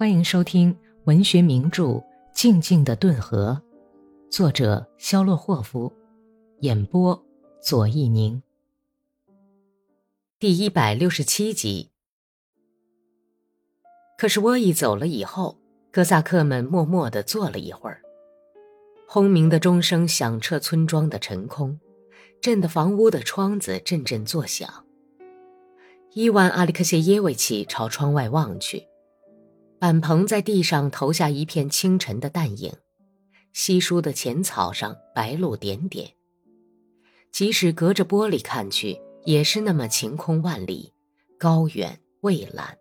欢迎收听文学名著《静静的顿河》，作者肖洛霍夫，演播左一宁。第一百六十七集。可是沃伊走了以后，哥萨克们默默的坐了一会儿。轰鸣的钟声响彻村庄的晨空，震得房屋的窗子阵阵作响。伊万·阿里克谢耶维奇朝窗外望去。板棚在地上投下一片清晨的淡影，稀疏的浅草上白露点点。即使隔着玻璃看去，也是那么晴空万里，高远蔚蓝。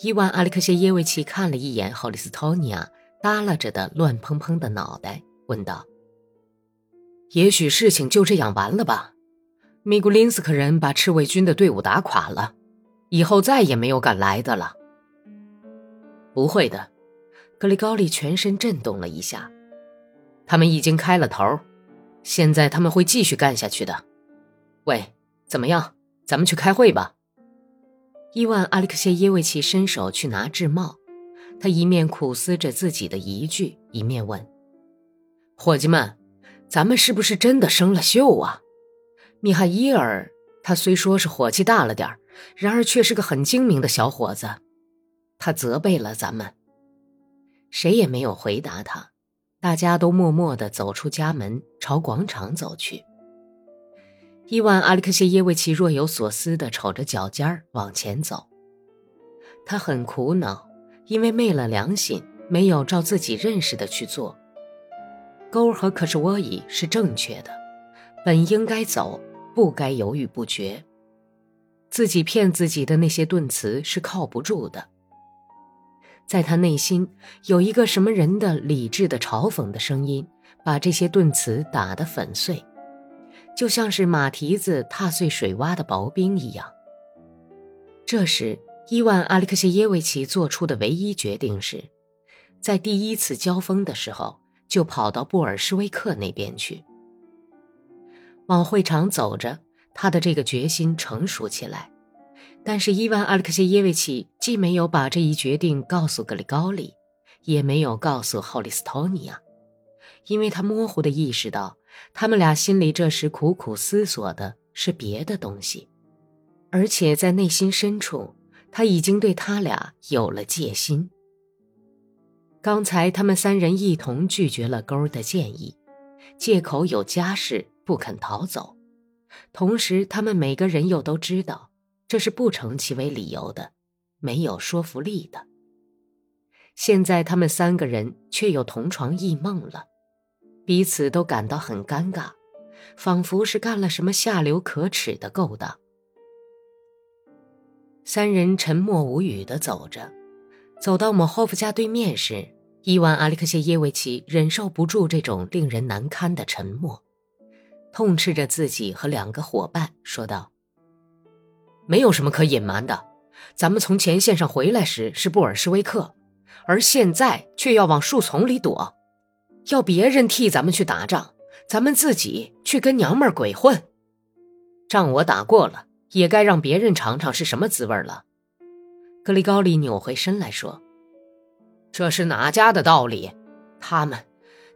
伊万·阿里克谢耶维奇看了一眼霍利斯托尼亚耷拉着的乱蓬蓬的脑袋，问道：“也许事情就这样完了吧？米古林斯克人把赤卫军的队伍打垮了，以后再也没有敢来的了。”不会的，格里高利全身震动了一下。他们已经开了头，现在他们会继续干下去的。喂，怎么样？咱们去开会吧。伊万·阿里克谢耶维奇伸手去拿制帽，他一面苦思着自己的疑惧，一面问：“伙计们，咱们是不是真的生了锈啊？”米哈伊尔，他虽说是火气大了点然而却是个很精明的小伙子。他责备了咱们，谁也没有回答他，大家都默默地走出家门，朝广场走去。伊万·阿里克谢耶维奇若有所思地瞅着脚尖儿往前走，他很苦恼，因为昧了良心，没有照自己认识的去做。沟和可是沃伊是正确的，本应该走，不该犹豫不决。自己骗自己的那些顿词是靠不住的。在他内心有一个什么人的理智的嘲讽的声音，把这些顿词打得粉碎，就像是马蹄子踏碎水洼的薄冰一样。这时，伊万·阿里克谢耶维奇做出的唯一决定是，在第一次交锋的时候就跑到布尔什维克那边去。往会场走着，他的这个决心成熟起来。但是伊万·阿列克谢耶维奇既没有把这一决定告诉格里高利，也没有告诉霍利斯托尼亚，因为他模糊地意识到，他们俩心里这时苦苦思索的是别的东西，而且在内心深处，他已经对他俩有了戒心。刚才他们三人一同拒绝了勾儿的建议，借口有家事不肯逃走，同时他们每个人又都知道。这是不成其为理由的，没有说服力的。现在他们三个人却又同床异梦了，彼此都感到很尴尬，仿佛是干了什么下流可耻的勾当。三人沉默无语地走着，走到莫霍夫家对面时，伊万·阿里克谢耶维奇忍受不住这种令人难堪的沉默，痛斥着自己和两个伙伴，说道。没有什么可隐瞒的，咱们从前线上回来时是布尔什维克，而现在却要往树丛里躲，要别人替咱们去打仗，咱们自己去跟娘们鬼混。仗我打过了，也该让别人尝尝是什么滋味了。格里高利扭回身来说：“这是哪家的道理？他们，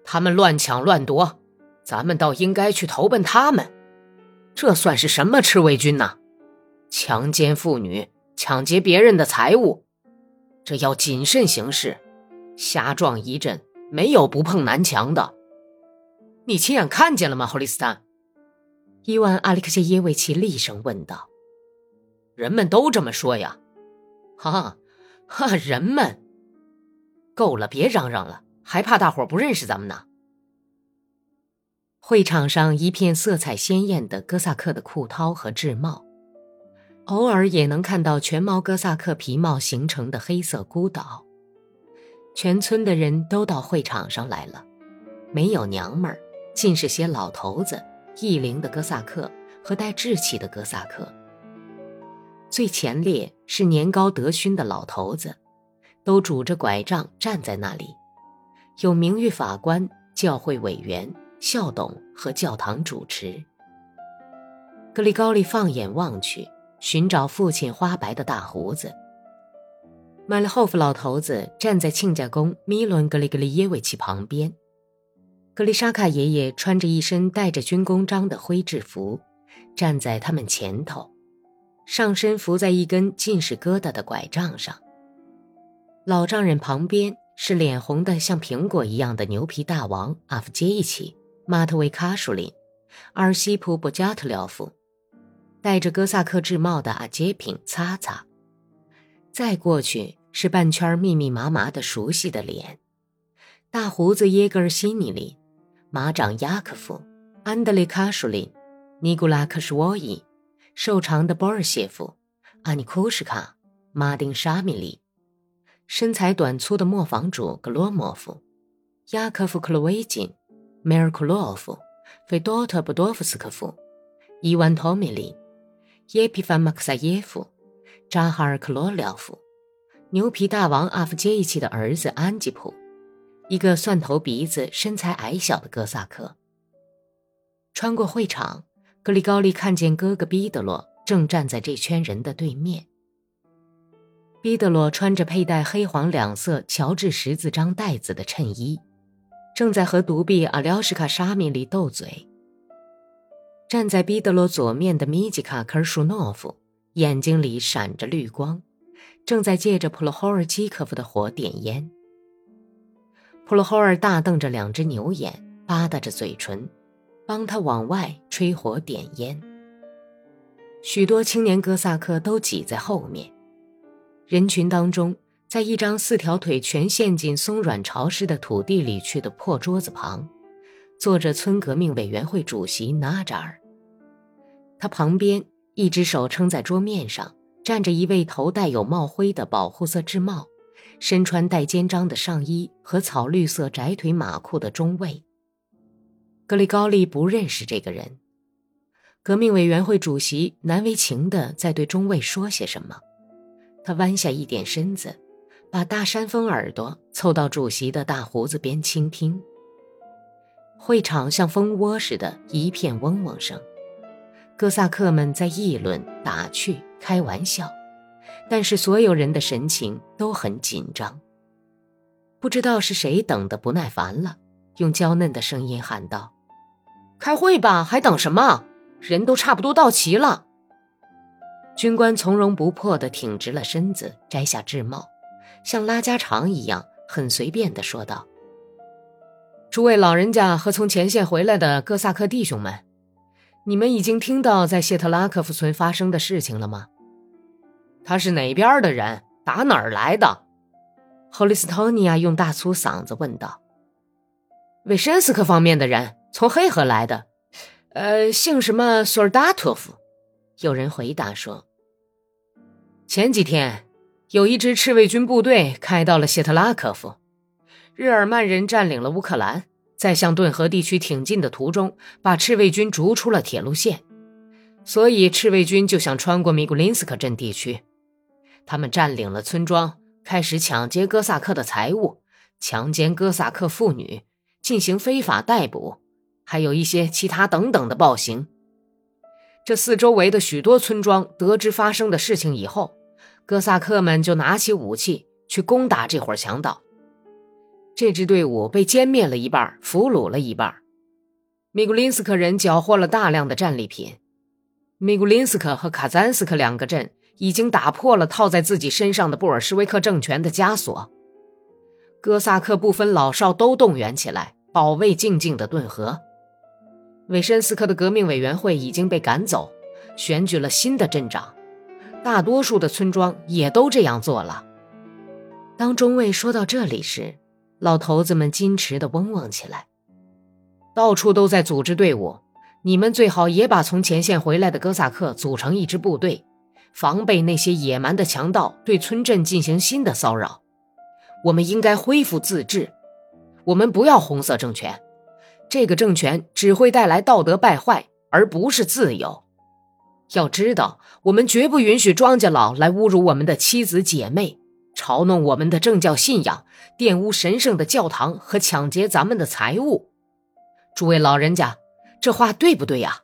他们乱抢乱夺，咱们倒应该去投奔他们。这算是什么赤卫军呢？”强奸妇女，抢劫别人的财物，这要谨慎行事。瞎撞一阵，没有不碰南墙的。你亲眼看见了吗，霍利斯坦？伊万·阿里克谢耶维奇厉声问道。人们都这么说呀。哈，哈，人们。够了，别嚷嚷了，还怕大伙不认识咱们呢？会场上一片色彩鲜艳的哥萨克的裤绦和制帽。偶尔也能看到全毛哥萨克皮帽形成的黑色孤岛。全村的人都到会场上来了，没有娘们儿，尽是些老头子、异龄的哥萨克和带志气的哥萨克。最前列是年高德勋的老头子，都拄着拐杖站在那里，有名誉法官、教会委员、校董和教堂主持。格里高利放眼望去。寻找父亲花白的大胡子。马列霍夫老头子站在亲家公米伦格里格里耶维奇旁边，格里沙卡爷爷穿着一身带着军功章的灰制服，站在他们前头，上身扶在一根尽是疙瘩的拐杖上。老丈人旁边是脸红的像苹果一样的牛皮大王阿夫杰伊奇·马特维卡舒林，阿尔西普·布加特廖夫。戴着哥萨克制帽的阿杰品擦擦，再过去是半圈密密麻麻的熟悉的脸：大胡子耶格尔西尼林、马长雅科夫、安德烈卡舒林、尼古拉克什沃伊、瘦长的波尔谢夫、阿尼库什卡、马丁沙米利、身材短粗的磨坊主格罗莫夫、雅科夫克洛维金、梅尔库洛夫、费多特布多夫斯科夫、伊万托米林。耶皮凡·马克萨耶夫、扎哈尔·克罗廖夫、牛皮大王阿夫杰伊奇的儿子安吉普，一个蒜头鼻子、身材矮小的哥萨克。穿过会场，格里高利看见哥哥毕德罗正站在这圈人的对面。毕德罗穿着佩戴黑黄两色乔治十字章带子的衬衣，正在和独臂阿廖什卡沙米里斗嘴。站在毕德罗左面的米吉卡科尔舒诺夫眼睛里闪着绿光，正在借着普罗霍尔基科夫的火点烟。普罗霍尔大瞪着两只牛眼，吧嗒着嘴唇，帮他往外吹火点烟。许多青年哥萨克都挤在后面，人群当中，在一张四条腿全陷进松软潮湿的土地里去的破桌子旁，坐着村革命委员会主席纳扎尔。他旁边，一只手撑在桌面上，站着一位头戴有帽徽的保护色制帽、身穿带肩章的上衣和草绿色窄腿马裤的中尉。格里高利不认识这个人。革命委员会主席难为情地在对中尉说些什么，他弯下一点身子，把大山峰耳朵凑到主席的大胡子边倾听。会场像蜂窝似的，一片嗡嗡声。哥萨克们在议论、打趣、开玩笑，但是所有人的神情都很紧张。不知道是谁等得不耐烦了，用娇嫩的声音喊道：“开会吧，还等什么？人都差不多到齐了。”军官从容不迫地挺直了身子，摘下制帽，像拉家常一样，很随便地说道：“诸位老人家和从前线回来的哥萨克弟兄们。”你们已经听到在谢特拉科夫村发生的事情了吗？他是哪边的人？打哪儿来的？霍利斯托尼亚用大粗嗓子问道。维申斯克方面的人，从黑河来的。呃，姓什么？索尔达托夫。有人回答说，前几天有一支赤卫军部队开到了谢特拉科夫，日耳曼人占领了乌克兰。在向顿河地区挺进的途中，把赤卫军逐出了铁路线，所以赤卫军就想穿过米古林斯克镇地区。他们占领了村庄，开始抢劫哥萨克的财物，强奸哥萨克妇女，进行非法逮捕，还有一些其他等等的暴行。这四周围的许多村庄得知发生的事情以后，哥萨克们就拿起武器去攻打这伙强盗。这支队伍被歼灭了一半，俘虏了一半。米古林斯克人缴获了大量的战利品。米古林斯克和卡赞斯克两个镇已经打破了套在自己身上的布尔什维克政权的枷锁。哥萨克不分老少都动员起来，保卫静静的顿河。韦申斯克的革命委员会已经被赶走，选举了新的镇长。大多数的村庄也都这样做了。当中尉说到这里时，老头子们矜持的嗡嗡起来，到处都在组织队伍。你们最好也把从前线回来的哥萨克组成一支部队，防备那些野蛮的强盗对村镇进行新的骚扰。我们应该恢复自治，我们不要红色政权，这个政权只会带来道德败坏，而不是自由。要知道，我们绝不允许庄稼佬来侮辱我们的妻子姐妹。嘲弄我们的政教信仰，玷污神圣的教堂和抢劫咱们的财物，诸位老人家，这话对不对呀？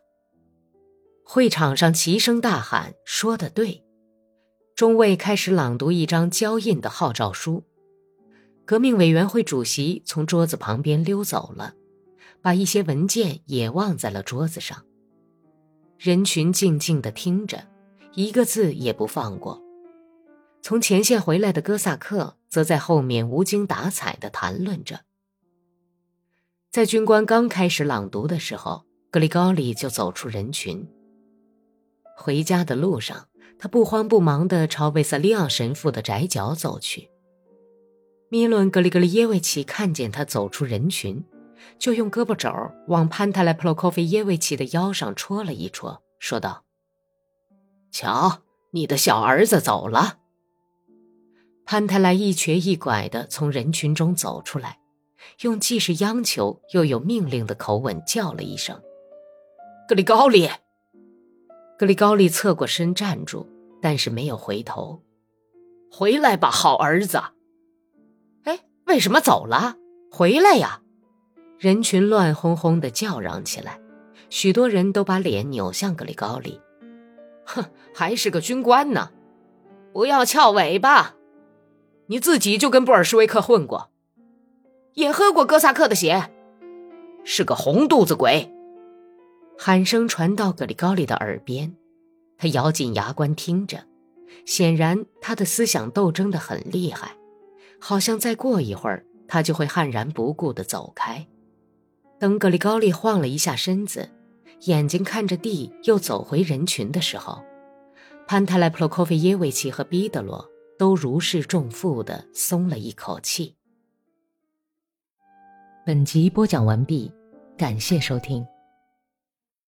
会场上齐声大喊：“说的对！”中尉开始朗读一张胶印的号召书。革命委员会主席从桌子旁边溜走了，把一些文件也忘在了桌子上。人群静静地听着，一个字也不放过。从前线回来的哥萨克则在后面无精打采地谈论着。在军官刚开始朗读的时候，格里高里就走出人群。回家的路上，他不慌不忙地朝维萨利昂神父的宅角走去。米伦·格里格里耶维奇看见他走出人群，就用胳膊肘往潘塔莱普洛科菲耶维奇的腰上戳了一戳，说道：“瞧，你的小儿子走了。”潘塔莱一瘸一拐地从人群中走出来，用既是央求又有命令的口吻叫了一声：“格里高利！”格里高利侧过身站住，但是没有回头。“回来吧，好儿子。”哎为什么走了？回来呀！人群乱哄哄的叫嚷起来，许多人都把脸扭向格里高利。哼，还是个军官呢！不要翘尾巴！你自己就跟布尔什维克混过，也喝过哥萨克的血，是个红肚子鬼！喊声传到格里高利的耳边，他咬紧牙关听着，显然他的思想斗争的很厉害。好像再过一会儿，他就会悍然不顾地走开。等格里高利晃了一下身子，眼睛看着地，又走回人群的时候，潘塔莱普洛科菲耶维奇和彼得罗都如释重负的松了一口气。本集播讲完毕，感谢收听。